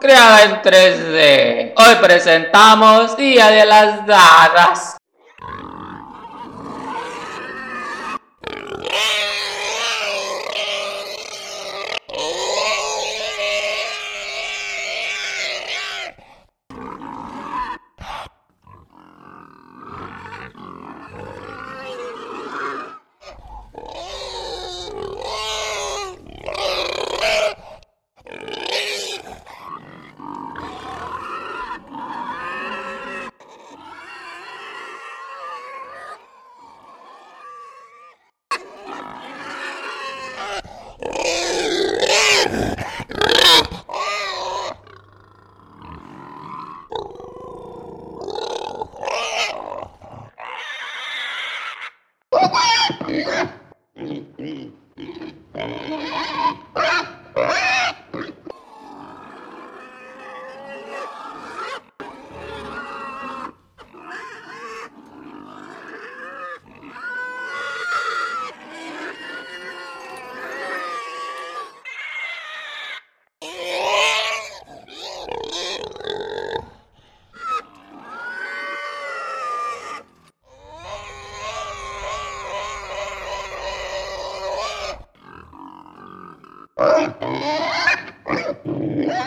Creada en 3D. Hoy presentamos Día de las Dagas. Oh, my God.